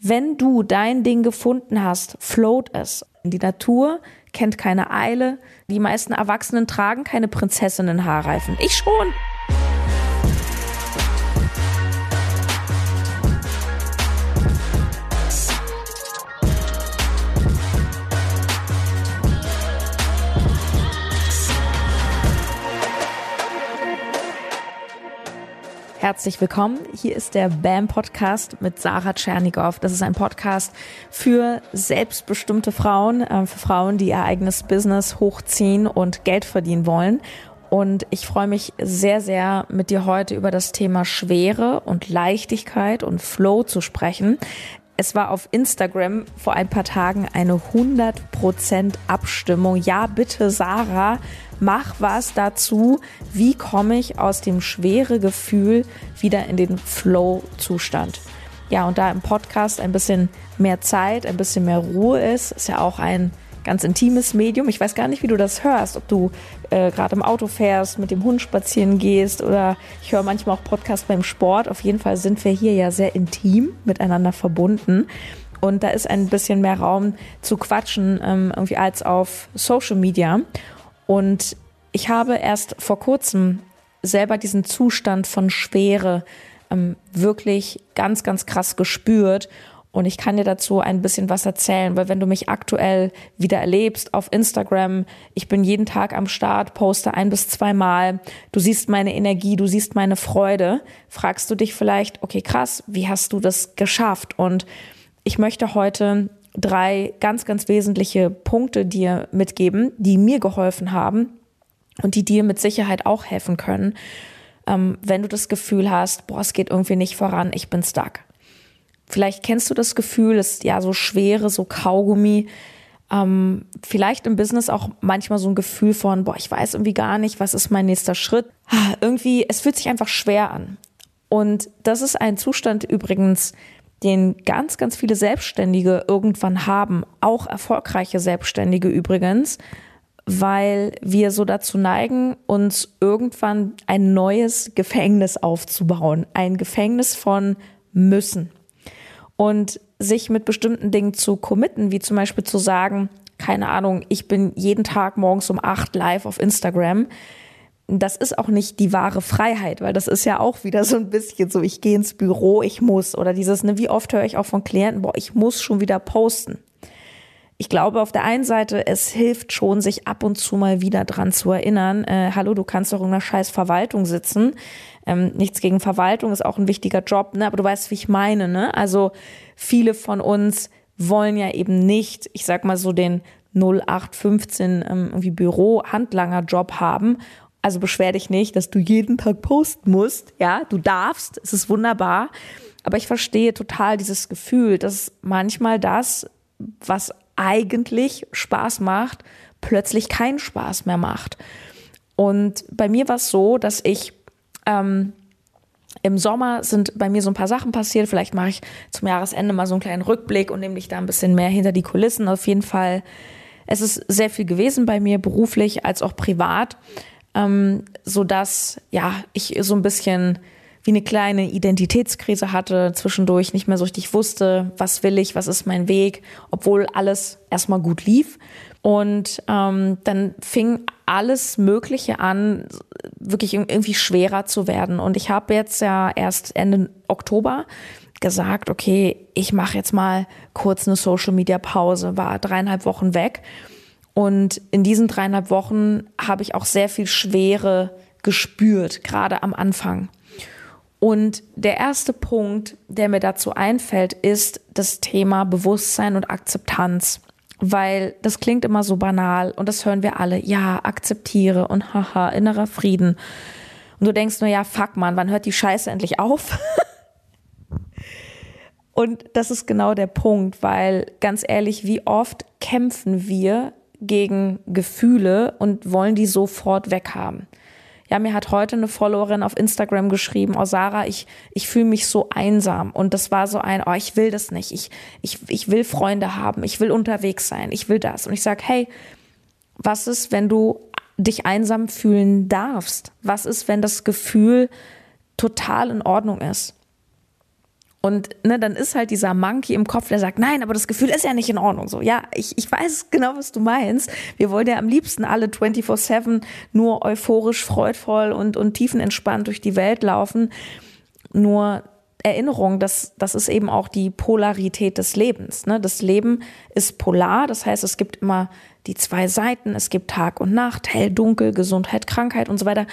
Wenn du dein Ding gefunden hast, float es. Die Natur kennt keine Eile. Die meisten Erwachsenen tragen keine Prinzessinnen-Haarreifen. Ich schon. Herzlich willkommen. Hier ist der BAM Podcast mit Sarah Tschernigow. Das ist ein Podcast für selbstbestimmte Frauen, äh, für Frauen, die ihr eigenes Business hochziehen und Geld verdienen wollen. Und ich freue mich sehr, sehr, mit dir heute über das Thema Schwere und Leichtigkeit und Flow zu sprechen. Es war auf Instagram vor ein paar Tagen eine 100% Abstimmung. Ja, bitte, Sarah, mach was dazu. Wie komme ich aus dem schwere Gefühl wieder in den Flow-Zustand? Ja, und da im Podcast ein bisschen mehr Zeit, ein bisschen mehr Ruhe ist, ist ja auch ein ganz intimes Medium. Ich weiß gar nicht, wie du das hörst, ob du äh, gerade im Auto fährst, mit dem Hund spazieren gehst oder ich höre manchmal auch Podcasts beim Sport. Auf jeden Fall sind wir hier ja sehr intim miteinander verbunden. Und da ist ein bisschen mehr Raum zu quatschen, ähm, irgendwie als auf Social Media. Und ich habe erst vor kurzem selber diesen Zustand von Schwere ähm, wirklich ganz, ganz krass gespürt. Und ich kann dir dazu ein bisschen was erzählen, weil wenn du mich aktuell wieder erlebst auf Instagram, ich bin jeden Tag am Start, poste ein bis zweimal, du siehst meine Energie, du siehst meine Freude, fragst du dich vielleicht, okay, krass, wie hast du das geschafft? Und ich möchte heute drei ganz, ganz wesentliche Punkte dir mitgeben, die mir geholfen haben und die dir mit Sicherheit auch helfen können, ähm, wenn du das Gefühl hast, boah, es geht irgendwie nicht voran, ich bin stuck. Vielleicht kennst du das Gefühl, es ist ja so schwere, so Kaugummi. Ähm, vielleicht im Business auch manchmal so ein Gefühl von, boah, ich weiß irgendwie gar nicht, was ist mein nächster Schritt. Ah, irgendwie, es fühlt sich einfach schwer an. Und das ist ein Zustand übrigens, den ganz, ganz viele Selbstständige irgendwann haben, auch erfolgreiche Selbstständige übrigens, weil wir so dazu neigen, uns irgendwann ein neues Gefängnis aufzubauen. Ein Gefängnis von müssen und sich mit bestimmten Dingen zu committen, wie zum Beispiel zu sagen, keine Ahnung, ich bin jeden Tag morgens um acht live auf Instagram. Das ist auch nicht die wahre Freiheit, weil das ist ja auch wieder so ein bisschen so, ich gehe ins Büro, ich muss. Oder dieses, ne, wie oft höre ich auch von Klienten, boah, ich muss schon wieder posten. Ich glaube auf der einen Seite, es hilft schon, sich ab und zu mal wieder dran zu erinnern, äh, hallo, du kannst doch in einer scheiß Verwaltung sitzen. Ähm, nichts gegen Verwaltung, ist auch ein wichtiger Job, ne? aber du weißt, wie ich meine. Ne? Also viele von uns wollen ja eben nicht, ich sag mal so den 0815 ähm, irgendwie Büro-Handlanger-Job haben. Also beschwer dich nicht, dass du jeden Tag posten musst. Ja, du darfst, es ist wunderbar. Aber ich verstehe total dieses Gefühl, dass manchmal das, was eigentlich Spaß macht, plötzlich keinen Spaß mehr macht. Und bei mir war es so, dass ich ähm, im Sommer sind bei mir so ein paar Sachen passiert. Vielleicht mache ich zum Jahresende mal so einen kleinen Rückblick und nehme dich da ein bisschen mehr hinter die Kulissen. Auf jeden Fall, es ist sehr viel gewesen bei mir, beruflich als auch privat, ähm, so dass ja ich so ein bisschen wie eine kleine Identitätskrise hatte, zwischendurch nicht mehr so richtig wusste, was will ich, was ist mein Weg, obwohl alles erstmal gut lief. Und ähm, dann fing alles Mögliche an, wirklich irgendwie schwerer zu werden. Und ich habe jetzt ja erst Ende Oktober gesagt, okay, ich mache jetzt mal kurz eine Social Media Pause, war dreieinhalb Wochen weg. Und in diesen dreieinhalb Wochen habe ich auch sehr viel Schwere gespürt, gerade am Anfang. Und der erste Punkt, der mir dazu einfällt, ist das Thema Bewusstsein und Akzeptanz weil das klingt immer so banal und das hören wir alle. Ja, akzeptiere und haha, innerer Frieden. Und du denkst nur, ja, fuck man, wann hört die Scheiße endlich auf? und das ist genau der Punkt, weil ganz ehrlich, wie oft kämpfen wir gegen Gefühle und wollen die sofort weghaben? Ja, mir hat heute eine Followerin auf Instagram geschrieben, oh Sarah, ich, ich fühle mich so einsam. Und das war so ein, oh, ich will das nicht. Ich, ich, ich will Freunde haben. Ich will unterwegs sein. Ich will das. Und ich sag, hey, was ist, wenn du dich einsam fühlen darfst? Was ist, wenn das Gefühl total in Ordnung ist? Und ne, dann ist halt dieser Monkey im Kopf, der sagt, nein, aber das Gefühl ist ja nicht in Ordnung. So, ja, ich, ich weiß genau, was du meinst. Wir wollen ja am liebsten alle 24-7 nur euphorisch, freudvoll und, und tiefenentspannt durch die Welt laufen. Nur Erinnerung, dass das ist eben auch die Polarität des Lebens. Ne? Das Leben ist polar, das heißt, es gibt immer die zwei Seiten, es gibt Tag und Nacht, hell, dunkel, Gesundheit, Krankheit und so weiter.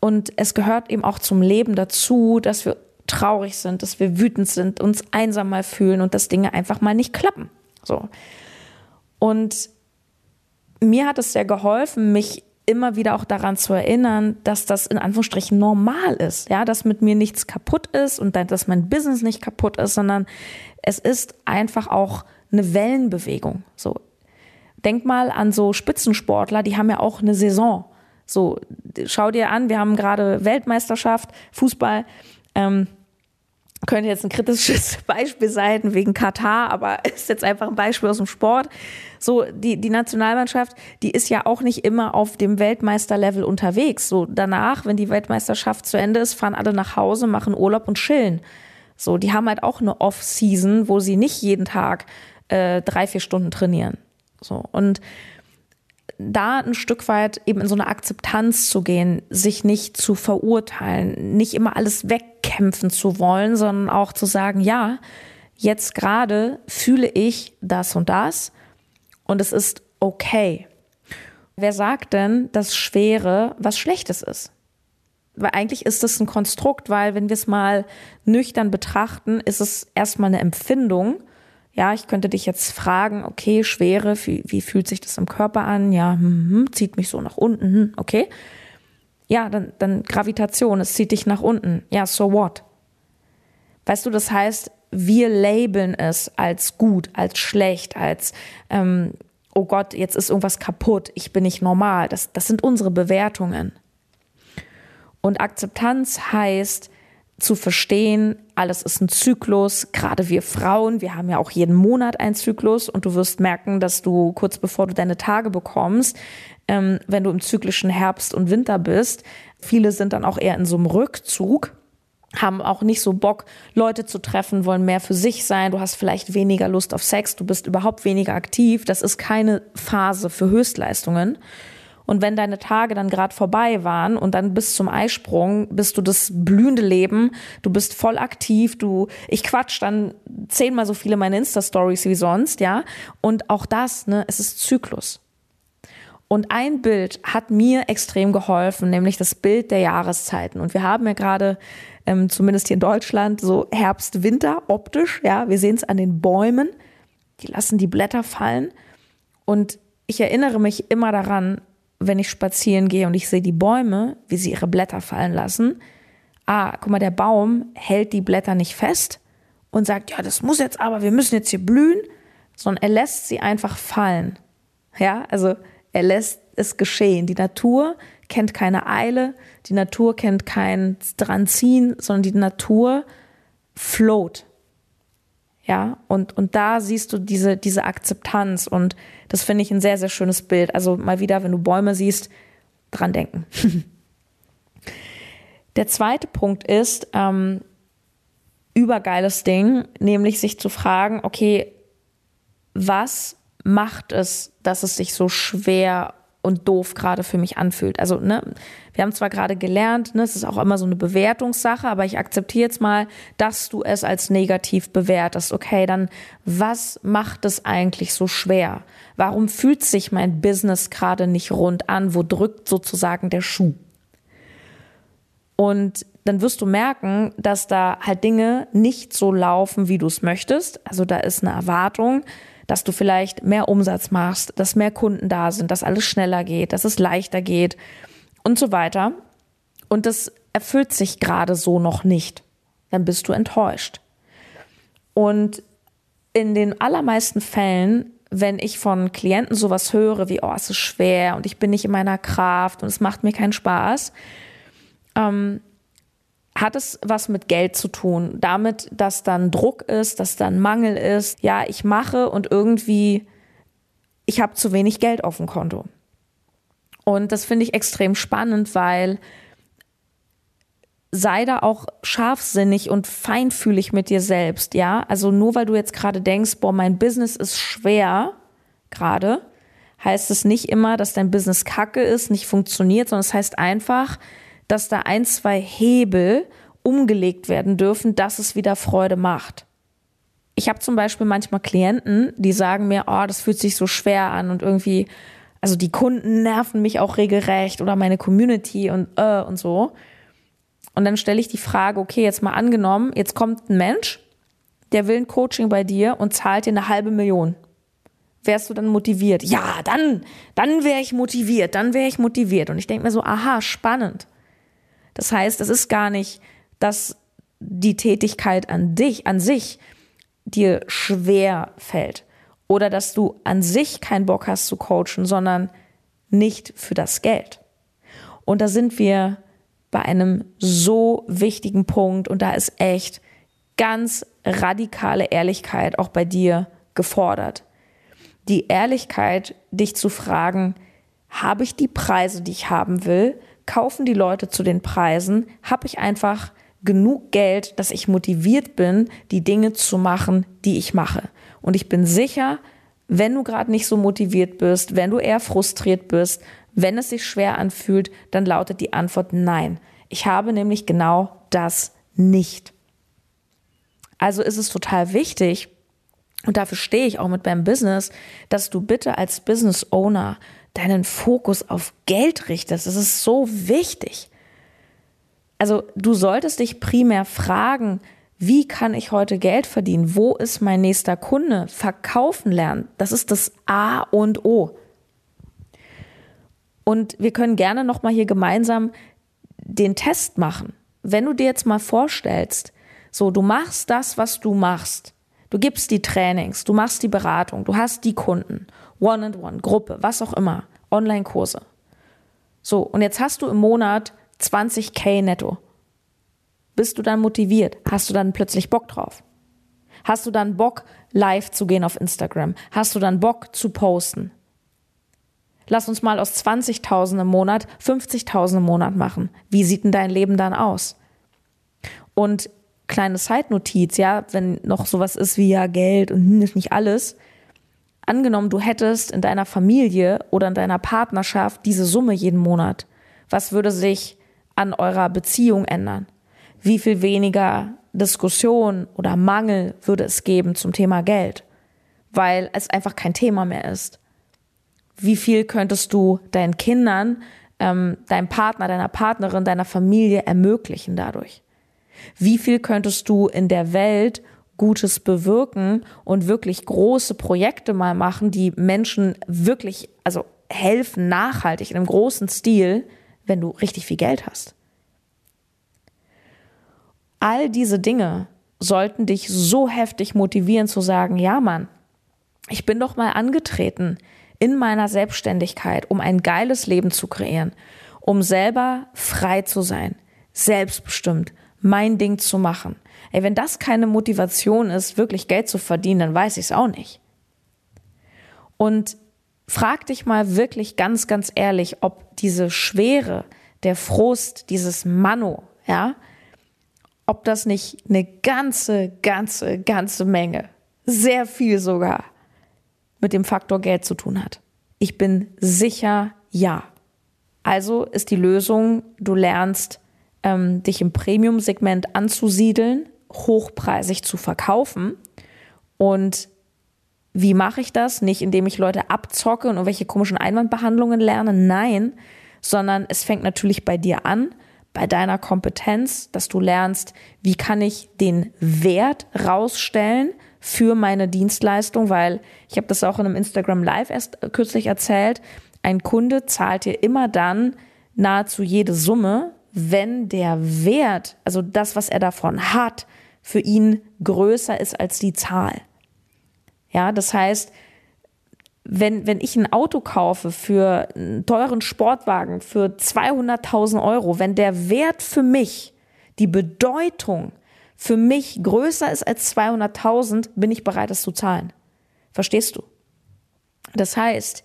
Und es gehört eben auch zum Leben dazu, dass wir traurig sind, dass wir wütend sind, uns einsam mal fühlen und dass Dinge einfach mal nicht klappen. So. Und mir hat es sehr geholfen, mich immer wieder auch daran zu erinnern, dass das in Anführungsstrichen normal ist, ja, dass mit mir nichts kaputt ist und dass mein Business nicht kaputt ist, sondern es ist einfach auch eine Wellenbewegung. So, denk mal an so Spitzensportler, die haben ja auch eine Saison. So, schau dir an, wir haben gerade Weltmeisterschaft, Fußball. Ähm, könnte jetzt ein kritisches Beispiel sein wegen Katar, aber ist jetzt einfach ein Beispiel aus dem Sport. So, die, die Nationalmannschaft, die ist ja auch nicht immer auf dem Weltmeisterlevel unterwegs. So, danach, wenn die Weltmeisterschaft zu Ende ist, fahren alle nach Hause, machen Urlaub und chillen. So, die haben halt auch eine Off-Season, wo sie nicht jeden Tag äh, drei, vier Stunden trainieren. So, und da ein Stück weit eben in so eine Akzeptanz zu gehen, sich nicht zu verurteilen, nicht immer alles wegkämpfen zu wollen, sondern auch zu sagen, ja, jetzt gerade fühle ich das und das und es ist okay. Wer sagt denn, dass Schwere was Schlechtes ist? Weil eigentlich ist es ein Konstrukt, weil wenn wir es mal nüchtern betrachten, ist es erstmal eine Empfindung ja, ich könnte dich jetzt fragen, okay, Schwere, wie, wie fühlt sich das im Körper an? Ja, hm, hm, zieht mich so nach unten, hm, okay. Ja, dann, dann Gravitation, es zieht dich nach unten. Ja, so what? Weißt du, das heißt, wir labeln es als gut, als schlecht, als ähm, oh Gott, jetzt ist irgendwas kaputt, ich bin nicht normal. Das, das sind unsere Bewertungen. Und Akzeptanz heißt, zu verstehen, alles ist ein Zyklus, gerade wir Frauen, wir haben ja auch jeden Monat einen Zyklus und du wirst merken, dass du kurz bevor du deine Tage bekommst, ähm, wenn du im zyklischen Herbst und Winter bist, viele sind dann auch eher in so einem Rückzug, haben auch nicht so Bock, Leute zu treffen, wollen mehr für sich sein, du hast vielleicht weniger Lust auf Sex, du bist überhaupt weniger aktiv, das ist keine Phase für Höchstleistungen. Und wenn deine Tage dann gerade vorbei waren und dann bis zum Eisprung bist du das blühende Leben, du bist voll aktiv, du, ich quatsch dann zehnmal so viele meine Insta-Stories wie sonst, ja. Und auch das, ne, es ist Zyklus. Und ein Bild hat mir extrem geholfen, nämlich das Bild der Jahreszeiten. Und wir haben ja gerade, ähm, zumindest hier in Deutschland, so Herbst, Winter optisch, ja. Wir sehen es an den Bäumen, die lassen die Blätter fallen. Und ich erinnere mich immer daran, wenn ich spazieren gehe und ich sehe die Bäume, wie sie ihre Blätter fallen lassen, ah, guck mal, der Baum hält die Blätter nicht fest und sagt, ja, das muss jetzt aber, wir müssen jetzt hier blühen, sondern er lässt sie einfach fallen. Ja, also er lässt es geschehen. Die Natur kennt keine Eile, die Natur kennt kein Dranziehen, sondern die Natur float. Ja, und, und da siehst du diese, diese Akzeptanz und das finde ich ein sehr, sehr schönes Bild. Also mal wieder, wenn du Bäume siehst, dran denken. Der zweite Punkt ist, ähm, übergeiles Ding, nämlich sich zu fragen, okay, was macht es, dass es sich so schwer und doof gerade für mich anfühlt. Also, ne, wir haben zwar gerade gelernt, ne, es ist auch immer so eine Bewertungssache, aber ich akzeptiere jetzt mal, dass du es als negativ bewertest. Okay, dann was macht es eigentlich so schwer? Warum fühlt sich mein Business gerade nicht rund an? Wo drückt sozusagen der Schuh? Und dann wirst du merken, dass da halt Dinge nicht so laufen, wie du es möchtest. Also da ist eine Erwartung, dass du vielleicht mehr Umsatz machst, dass mehr Kunden da sind, dass alles schneller geht, dass es leichter geht und so weiter. Und das erfüllt sich gerade so noch nicht. Dann bist du enttäuscht. Und in den allermeisten Fällen, wenn ich von Klienten sowas höre wie, oh, es ist schwer und ich bin nicht in meiner Kraft und es macht mir keinen Spaß, ähm, hat es was mit Geld zu tun. Damit, dass dann Druck ist, dass dann Mangel ist. Ja, ich mache und irgendwie, ich habe zu wenig Geld auf dem Konto. Und das finde ich extrem spannend, weil sei da auch scharfsinnig und feinfühlig mit dir selbst, ja? Also nur weil du jetzt gerade denkst, boah, mein Business ist schwer gerade, heißt es nicht immer, dass dein Business kacke ist, nicht funktioniert, sondern es heißt einfach, dass da ein, zwei Hebel umgelegt werden dürfen, dass es wieder Freude macht. Ich habe zum Beispiel manchmal Klienten, die sagen mir, oh, das fühlt sich so schwer an und irgendwie, also die Kunden nerven mich auch regelrecht oder meine Community und äh, und so. Und dann stelle ich die Frage, okay, jetzt mal angenommen, jetzt kommt ein Mensch, der will ein Coaching bei dir und zahlt dir eine halbe Million wärst du dann motiviert? Ja, dann, dann wäre ich motiviert, dann wäre ich motiviert. Und ich denke mir so, aha, spannend. Das heißt, es ist gar nicht, dass die Tätigkeit an dich, an sich dir schwer fällt oder dass du an sich keinen Bock hast zu coachen, sondern nicht für das Geld. Und da sind wir bei einem so wichtigen Punkt und da ist echt ganz radikale Ehrlichkeit auch bei dir gefordert die Ehrlichkeit, dich zu fragen, habe ich die Preise, die ich haben will? Kaufen die Leute zu den Preisen? Habe ich einfach genug Geld, dass ich motiviert bin, die Dinge zu machen, die ich mache? Und ich bin sicher, wenn du gerade nicht so motiviert bist, wenn du eher frustriert bist, wenn es sich schwer anfühlt, dann lautet die Antwort nein. Ich habe nämlich genau das nicht. Also ist es total wichtig, und dafür stehe ich auch mit meinem Business, dass du bitte als Business Owner deinen Fokus auf Geld richtest. Das ist so wichtig. Also du solltest dich primär fragen, wie kann ich heute Geld verdienen? Wo ist mein nächster Kunde? Verkaufen lernen. Das ist das A und O. Und wir können gerne noch mal hier gemeinsam den Test machen. Wenn du dir jetzt mal vorstellst, so du machst das, was du machst Du gibst die Trainings, du machst die Beratung, du hast die Kunden, One-and-One, Gruppe, was auch immer, Online-Kurse. So, und jetzt hast du im Monat 20k netto. Bist du dann motiviert? Hast du dann plötzlich Bock drauf? Hast du dann Bock, live zu gehen auf Instagram? Hast du dann Bock zu posten? Lass uns mal aus 20.000 im Monat 50.000 im Monat machen. Wie sieht denn dein Leben dann aus? Und kleine Zeitnotiz, ja, wenn noch sowas ist wie ja Geld und hm, nicht alles. Angenommen, du hättest in deiner Familie oder in deiner Partnerschaft diese Summe jeden Monat. Was würde sich an eurer Beziehung ändern? Wie viel weniger Diskussion oder Mangel würde es geben zum Thema Geld? Weil es einfach kein Thema mehr ist. Wie viel könntest du deinen Kindern, ähm, deinem Partner, deiner Partnerin, deiner Familie ermöglichen dadurch? Wie viel könntest du in der Welt Gutes bewirken und wirklich große Projekte mal machen, die Menschen wirklich, also helfen nachhaltig in einem großen Stil, wenn du richtig viel Geld hast. All diese Dinge sollten dich so heftig motivieren zu sagen, ja Mann, ich bin doch mal angetreten in meiner Selbstständigkeit, um ein geiles Leben zu kreieren, um selber frei zu sein, selbstbestimmt, mein Ding zu machen. Ey, wenn das keine Motivation ist, wirklich Geld zu verdienen, dann weiß ich es auch nicht. Und frag dich mal wirklich ganz, ganz ehrlich, ob diese Schwere, der Frust, dieses Mano, ja, ob das nicht eine ganze, ganze, ganze Menge, sehr viel sogar, mit dem Faktor Geld zu tun hat. Ich bin sicher, ja. Also ist die Lösung, du lernst ähm, dich im Premium-Segment anzusiedeln, hochpreisig zu verkaufen. Und wie mache ich das? Nicht indem ich Leute abzocke und irgendwelche komischen Einwandbehandlungen lerne, nein, sondern es fängt natürlich bei dir an, bei deiner Kompetenz, dass du lernst, wie kann ich den Wert rausstellen für meine Dienstleistung, weil ich habe das auch in einem Instagram Live erst kürzlich erzählt, ein Kunde zahlt dir immer dann nahezu jede Summe, wenn der Wert, also das, was er davon hat, für ihn größer ist als die Zahl. Ja, das heißt, wenn, wenn ich ein Auto kaufe für einen teuren Sportwagen für 200.000 Euro, wenn der Wert für mich, die Bedeutung für mich größer ist als 200.000, bin ich bereit, es zu zahlen. Verstehst du? Das heißt,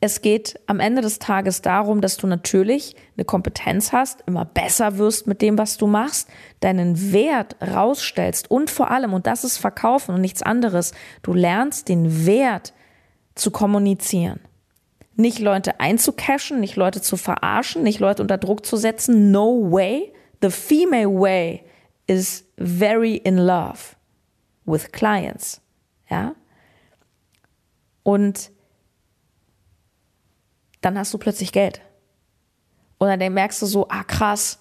es geht am Ende des Tages darum, dass du natürlich eine Kompetenz hast, immer besser wirst mit dem, was du machst, deinen Wert rausstellst und vor allem, und das ist Verkaufen und nichts anderes, du lernst den Wert zu kommunizieren. Nicht Leute einzucashen, nicht Leute zu verarschen, nicht Leute unter Druck zu setzen. No way. The female way is very in love with clients. Ja? Und dann hast du plötzlich Geld. Und dann merkst du so, ah krass,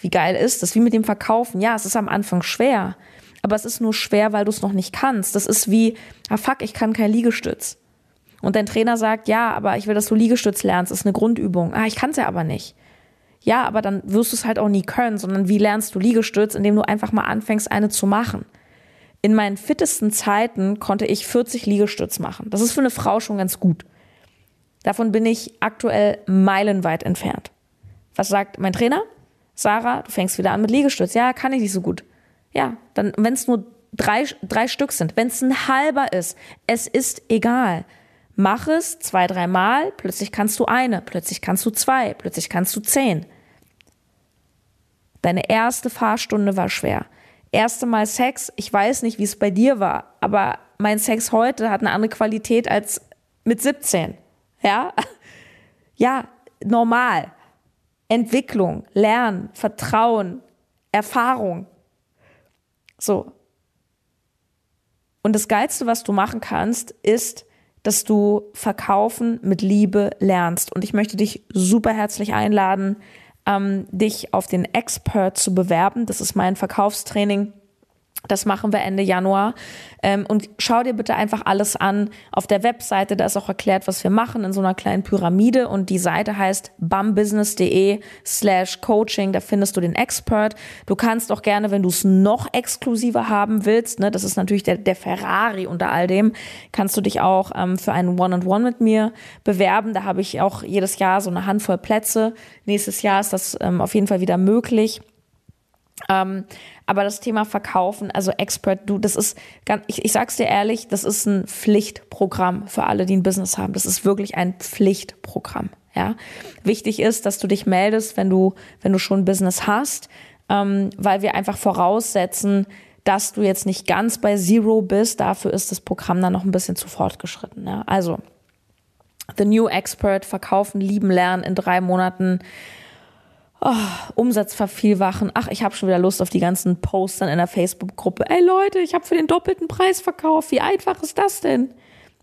wie geil ist das? Wie mit dem Verkaufen. Ja, es ist am Anfang schwer, aber es ist nur schwer, weil du es noch nicht kannst. Das ist wie, ah fuck, ich kann kein Liegestütz. Und dein Trainer sagt, ja, aber ich will, dass du Liegestütz lernst, das ist eine Grundübung. Ah, ich kann es ja aber nicht. Ja, aber dann wirst du es halt auch nie können, sondern wie lernst du Liegestütz, indem du einfach mal anfängst, eine zu machen. In meinen fittesten Zeiten konnte ich 40 Liegestütz machen. Das ist für eine Frau schon ganz gut. Davon bin ich aktuell meilenweit entfernt. Was sagt mein Trainer? Sarah, du fängst wieder an mit Liegestütz. Ja, kann ich nicht so gut. Ja, dann, wenn es nur drei, drei Stück sind, wenn es ein halber ist, es ist egal. Mach es zwei, dreimal, plötzlich kannst du eine, plötzlich kannst du zwei, plötzlich kannst du zehn. Deine erste Fahrstunde war schwer. Erste Mal Sex, ich weiß nicht, wie es bei dir war, aber mein Sex heute hat eine andere Qualität als mit 17. Ja? Ja, normal. Entwicklung, Lernen, Vertrauen, Erfahrung. So. Und das Geilste, was du machen kannst, ist, dass du Verkaufen mit Liebe lernst. Und ich möchte dich super herzlich einladen, ähm, dich auf den Expert zu bewerben. Das ist mein Verkaufstraining das machen wir Ende Januar. Ähm, und schau dir bitte einfach alles an. Auf der Webseite, da ist auch erklärt, was wir machen in so einer kleinen Pyramide. Und die Seite heißt bumbusiness.de slash coaching. Da findest du den Expert. Du kannst auch gerne, wenn du es noch exklusiver haben willst, ne, das ist natürlich der, der Ferrari unter all dem, kannst du dich auch ähm, für einen One-on-One -on -One mit mir bewerben. Da habe ich auch jedes Jahr so eine Handvoll Plätze. Nächstes Jahr ist das ähm, auf jeden Fall wieder möglich. Ähm, aber das Thema Verkaufen, also Expert, du, das ist, ich, ich sag's dir ehrlich, das ist ein Pflichtprogramm für alle, die ein Business haben. Das ist wirklich ein Pflichtprogramm. Ja, wichtig ist, dass du dich meldest, wenn du, wenn du schon ein Business hast, ähm, weil wir einfach voraussetzen, dass du jetzt nicht ganz bei Zero bist. Dafür ist das Programm dann noch ein bisschen zu fortgeschritten. Ja? Also, The New Expert, verkaufen, lieben, lernen in drei Monaten Oh, Umsatz vervielfachen. Ach, ich habe schon wieder Lust auf die ganzen Postern in der Facebook-Gruppe. Ey Leute, ich habe für den doppelten Preis verkauft. Wie einfach ist das denn?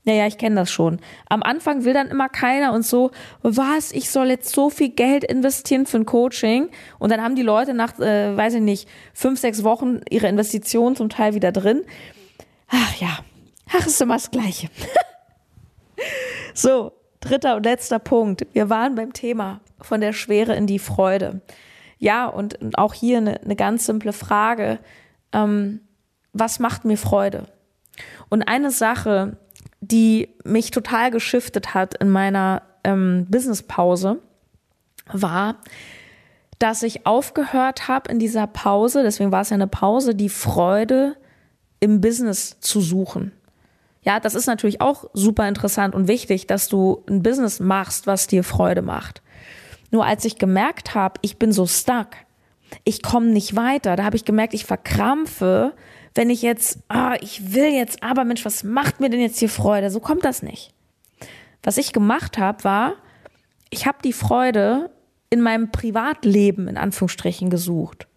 Naja, ich kenne das schon. Am Anfang will dann immer keiner und so, was, ich soll jetzt so viel Geld investieren für ein Coaching. Und dann haben die Leute nach, äh, weiß ich nicht, fünf, sechs Wochen ihre Investition zum Teil wieder drin. Ach ja, ach, ist immer das Gleiche. so, dritter und letzter Punkt. Wir waren beim Thema von der Schwere in die Freude. Ja, und auch hier eine, eine ganz simple Frage. Ähm, was macht mir Freude? Und eine Sache, die mich total geschiftet hat in meiner ähm, Businesspause, war, dass ich aufgehört habe in dieser Pause, deswegen war es ja eine Pause, die Freude im Business zu suchen. Ja, das ist natürlich auch super interessant und wichtig, dass du ein Business machst, was dir Freude macht. Nur als ich gemerkt habe, ich bin so stuck, ich komme nicht weiter, da habe ich gemerkt, ich verkrampfe, wenn ich jetzt, ah, ich will jetzt, aber Mensch, was macht mir denn jetzt hier Freude? So kommt das nicht. Was ich gemacht habe, war, ich habe die Freude in meinem Privatleben in Anführungsstrichen gesucht.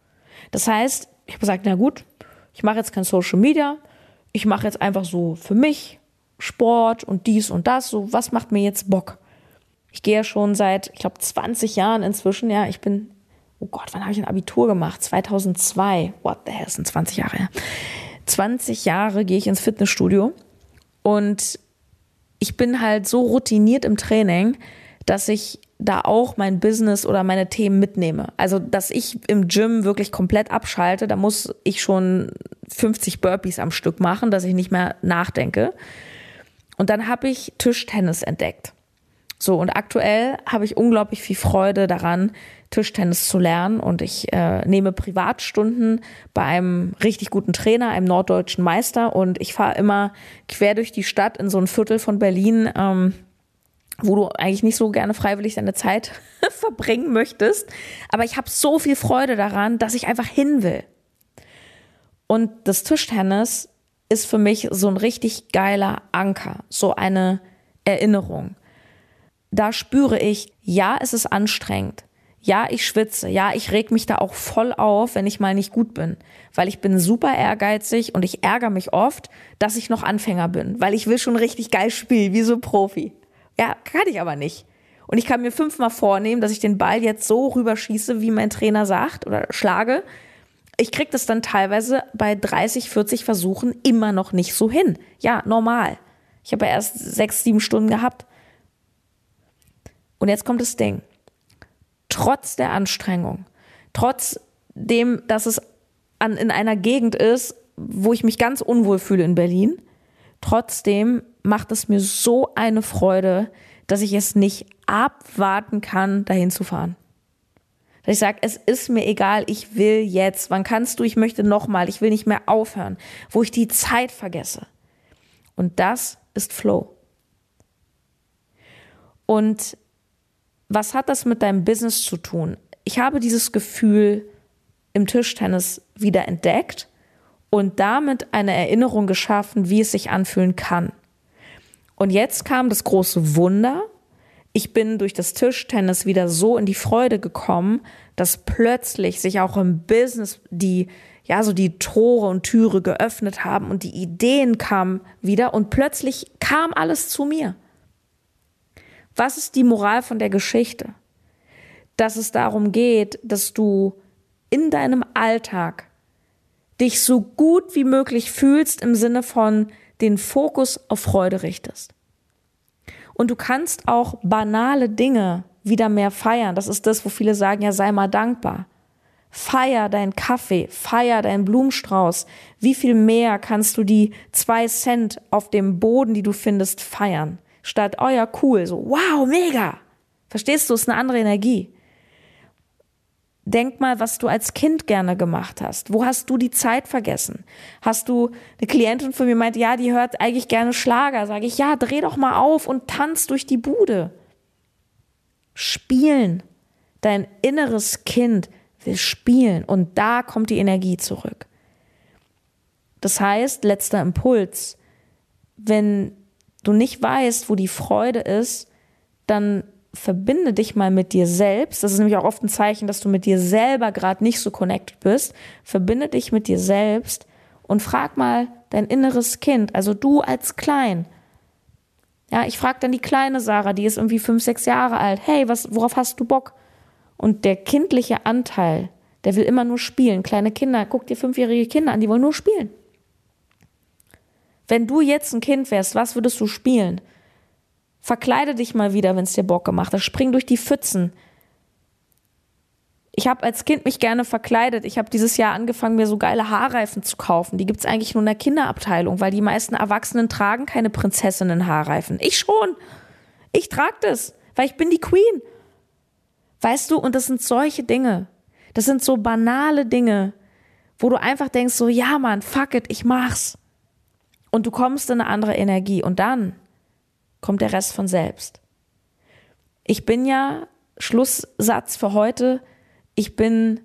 Das heißt, ich habe gesagt, na gut, ich mache jetzt kein Social Media, ich mache jetzt einfach so für mich Sport und dies und das, so was macht mir jetzt Bock? Ich gehe ja schon seit, ich glaube, 20 Jahren inzwischen. Ja, ich bin, oh Gott, wann habe ich ein Abitur gemacht? 2002. What the hell, sind 20 Jahre her. 20 Jahre gehe ich ins Fitnessstudio und ich bin halt so routiniert im Training, dass ich da auch mein Business oder meine Themen mitnehme. Also, dass ich im Gym wirklich komplett abschalte, da muss ich schon 50 Burpees am Stück machen, dass ich nicht mehr nachdenke. Und dann habe ich Tischtennis entdeckt. So, und aktuell habe ich unglaublich viel Freude daran, Tischtennis zu lernen. Und ich äh, nehme Privatstunden bei einem richtig guten Trainer, einem norddeutschen Meister. Und ich fahre immer quer durch die Stadt in so ein Viertel von Berlin. Ähm, wo du eigentlich nicht so gerne freiwillig deine Zeit verbringen möchtest. Aber ich habe so viel Freude daran, dass ich einfach hin will. Und das Tischtennis ist für mich so ein richtig geiler Anker, so eine Erinnerung. Da spüre ich, ja, es ist anstrengend. Ja, ich schwitze. Ja, ich reg mich da auch voll auf, wenn ich mal nicht gut bin. Weil ich bin super ehrgeizig und ich ärgere mich oft, dass ich noch Anfänger bin. Weil ich will schon richtig geil spielen, wie so Profi. Ja, kann ich aber nicht. Und ich kann mir fünfmal vornehmen, dass ich den Ball jetzt so rüberschieße, wie mein Trainer sagt oder schlage. Ich krieg das dann teilweise bei 30, 40 Versuchen immer noch nicht so hin. Ja, normal. Ich habe ja erst sechs, sieben Stunden gehabt. Und jetzt kommt das Ding. Trotz der Anstrengung, trotz dem, dass es an, in einer Gegend ist, wo ich mich ganz unwohl fühle in Berlin, trotzdem macht es mir so eine Freude, dass ich es nicht abwarten kann, dahin zu fahren. Dass ich sage, es ist mir egal, ich will jetzt. Wann kannst du? Ich möchte nochmal. Ich will nicht mehr aufhören. Wo ich die Zeit vergesse. Und das ist Flow. Und was hat das mit deinem Business zu tun? Ich habe dieses Gefühl im Tischtennis wieder entdeckt und damit eine Erinnerung geschaffen, wie es sich anfühlen kann. Und jetzt kam das große Wunder. Ich bin durch das Tischtennis wieder so in die Freude gekommen, dass plötzlich sich auch im Business die, ja, so die Tore und Türe geöffnet haben und die Ideen kamen wieder und plötzlich kam alles zu mir. Was ist die Moral von der Geschichte? Dass es darum geht, dass du in deinem Alltag dich so gut wie möglich fühlst im Sinne von den Fokus auf Freude richtest. Und du kannst auch banale Dinge wieder mehr feiern. Das ist das, wo viele sagen, ja, sei mal dankbar. Feier deinen Kaffee, feier deinen Blumenstrauß. Wie viel mehr kannst du die zwei Cent auf dem Boden, die du findest, feiern? statt, oh ja, cool, so, wow, mega. Verstehst du, es ist eine andere Energie. Denk mal, was du als Kind gerne gemacht hast. Wo hast du die Zeit vergessen? Hast du eine Klientin von mir meint, ja, die hört eigentlich gerne Schlager. Sage ich, ja, dreh doch mal auf und tanz durch die Bude. Spielen. Dein inneres Kind will spielen und da kommt die Energie zurück. Das heißt, letzter Impuls, wenn du nicht weißt, wo die Freude ist, dann verbinde dich mal mit dir selbst. Das ist nämlich auch oft ein Zeichen, dass du mit dir selber gerade nicht so connected bist. Verbinde dich mit dir selbst und frag mal dein inneres Kind, also du als Klein. Ja, ich frage dann die kleine Sarah, die ist irgendwie fünf, sechs Jahre alt. Hey, was, worauf hast du Bock? Und der kindliche Anteil, der will immer nur spielen. Kleine Kinder, guck dir fünfjährige Kinder an, die wollen nur spielen. Wenn du jetzt ein Kind wärst, was würdest du spielen? Verkleide dich mal wieder, wenn es dir Bock gemacht hat. Spring durch die Pfützen. Ich habe als Kind mich gerne verkleidet. Ich habe dieses Jahr angefangen, mir so geile Haarreifen zu kaufen. Die gibt's eigentlich nur in der Kinderabteilung, weil die meisten Erwachsenen tragen keine Prinzessinnen-Haarreifen. Ich schon. Ich trage das, weil ich bin die Queen. Weißt du, und das sind solche Dinge. Das sind so banale Dinge, wo du einfach denkst, so, ja, Mann, fuck it, ich mach's und du kommst in eine andere Energie und dann kommt der Rest von selbst. Ich bin ja, Schlusssatz für heute, ich bin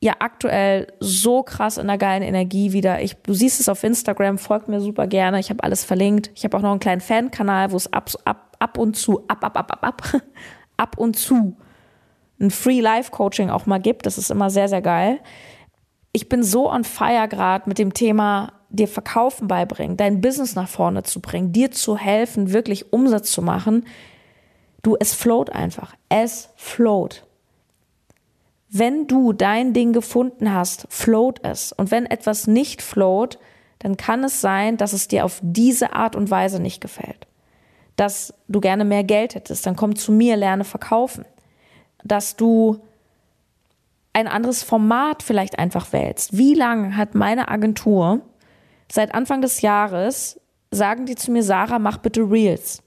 ja aktuell so krass in einer geilen Energie wieder. Ich, du siehst es auf Instagram, folgt mir super gerne. Ich habe alles verlinkt. Ich habe auch noch einen kleinen Fankanal, wo es ab, ab, ab und zu, ab, ab, ab, ab, ab, ab und zu ein Free Life Coaching auch mal gibt. Das ist immer sehr, sehr geil. Ich bin so on fire gerade mit dem Thema dir Verkaufen beibringen, dein Business nach vorne zu bringen, dir zu helfen, wirklich Umsatz zu machen. Du, es float einfach. Es float. Wenn du dein Ding gefunden hast, float es. Und wenn etwas nicht float, dann kann es sein, dass es dir auf diese Art und Weise nicht gefällt. Dass du gerne mehr Geld hättest, dann komm zu mir, lerne verkaufen. Dass du ein anderes Format vielleicht einfach wählst. Wie lange hat meine Agentur Seit Anfang des Jahres sagen die zu mir, Sarah, mach bitte Reels.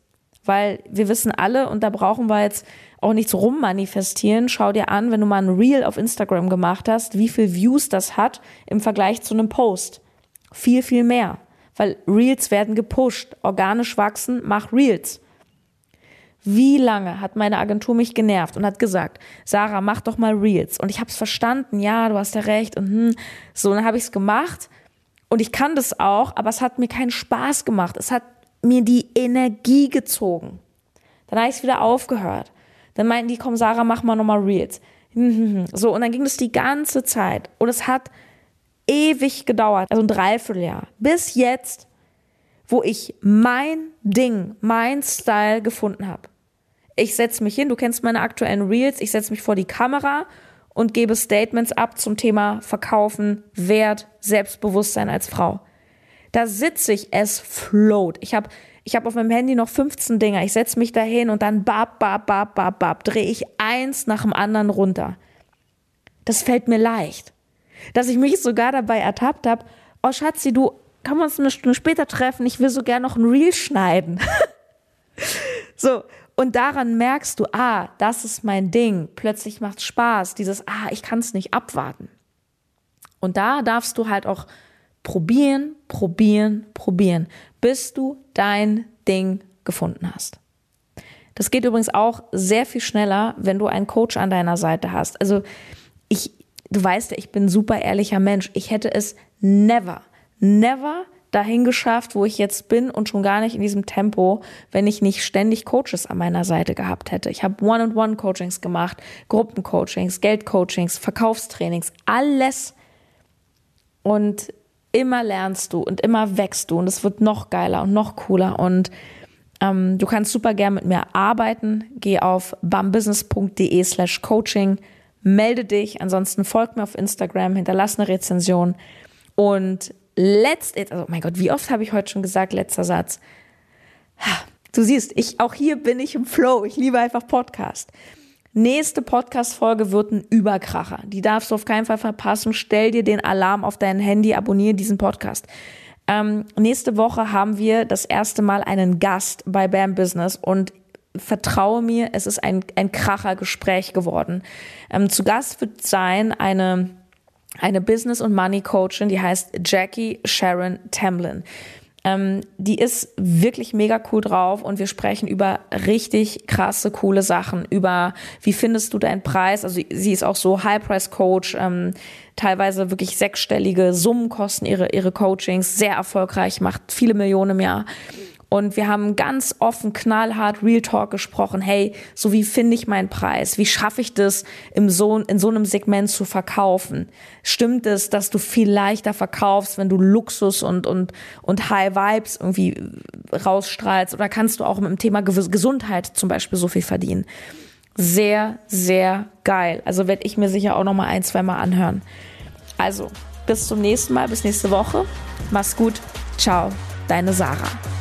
Weil wir wissen alle, und da brauchen wir jetzt auch nichts rummanifestieren. Schau dir an, wenn du mal ein Reel auf Instagram gemacht hast, wie viel Views das hat im Vergleich zu einem Post. Viel, viel mehr. Weil Reels werden gepusht. Organisch wachsen, mach Reels. Wie lange hat meine Agentur mich genervt und hat gesagt, Sarah, mach doch mal Reels. Und ich habe es verstanden, ja, du hast ja recht. Und hm, so, dann habe ich es gemacht. Und ich kann das auch, aber es hat mir keinen Spaß gemacht. Es hat mir die Energie gezogen. Dann habe ich es wieder aufgehört. Dann meinten die, komm, Sarah, mach mal nochmal Reels. So, und dann ging das die ganze Zeit. Und es hat ewig gedauert, also ein Dreivierteljahr. Bis jetzt, wo ich mein Ding, mein Style gefunden habe. Ich setze mich hin, du kennst meine aktuellen Reels, ich setze mich vor die Kamera und gebe Statements ab zum Thema Verkaufen, Wert, Selbstbewusstsein als Frau. Da sitze ich, es float. Ich habe ich hab auf meinem Handy noch 15 Dinger. Ich setze mich da hin und dann bab, bab, bab, bab, bab, drehe ich eins nach dem anderen runter. Das fällt mir leicht. Dass ich mich sogar dabei ertappt habe, oh Schatzi, du, kann wir uns eine Stunde später treffen? Ich will so gern noch ein Reel schneiden. so, und daran merkst du, ah, das ist mein Ding. Plötzlich macht Spaß. Dieses, ah, ich kann es nicht abwarten. Und da darfst du halt auch probieren, probieren, probieren, bis du dein Ding gefunden hast. Das geht übrigens auch sehr viel schneller, wenn du einen Coach an deiner Seite hast. Also ich, du weißt ja, ich bin ein super ehrlicher Mensch. Ich hätte es never, never dahin geschafft, wo ich jetzt bin und schon gar nicht in diesem Tempo, wenn ich nicht ständig Coaches an meiner Seite gehabt hätte. Ich habe One-on-One-Coachings gemacht, Gruppencoachings, Geldcoachings, Verkaufstrainings, alles. Und immer lernst du und immer wächst du und es wird noch geiler und noch cooler und ähm, du kannst super gern mit mir arbeiten. Geh auf bambusiness.de slash coaching, melde dich, ansonsten folg mir auf Instagram, hinterlass eine Rezension und letzt, also mein Gott, wie oft habe ich heute schon gesagt, letzter Satz. Du siehst, ich, auch hier bin ich im Flow. Ich liebe einfach Podcast. Nächste Podcast-Folge wird ein Überkracher. Die darfst du auf keinen Fall verpassen. Stell dir den Alarm auf dein Handy, abonniere diesen Podcast. Ähm, nächste Woche haben wir das erste Mal einen Gast bei BAM Business und vertraue mir, es ist ein, ein Kracher-Gespräch geworden. Ähm, zu Gast wird sein eine eine Business- und Money-Coachin, die heißt Jackie Sharon Tamlin. Ähm, die ist wirklich mega cool drauf und wir sprechen über richtig krasse, coole Sachen. Über wie findest du deinen Preis? Also sie ist auch so High-Price-Coach, ähm, teilweise wirklich sechsstellige Summen kosten ihre, ihre Coachings, sehr erfolgreich, macht viele Millionen im Jahr. Und wir haben ganz offen, knallhart Real Talk gesprochen. Hey, so wie finde ich meinen Preis? Wie schaffe ich das, im so, in so einem Segment zu verkaufen? Stimmt es, dass du viel leichter verkaufst, wenn du Luxus und, und, und High Vibes irgendwie rausstrahlst? Oder kannst du auch mit dem Thema Gesundheit zum Beispiel so viel verdienen? Sehr, sehr geil. Also werde ich mir sicher auch noch mal ein, zwei Mal anhören. Also, bis zum nächsten Mal, bis nächste Woche. Mach's gut. Ciao, deine Sarah.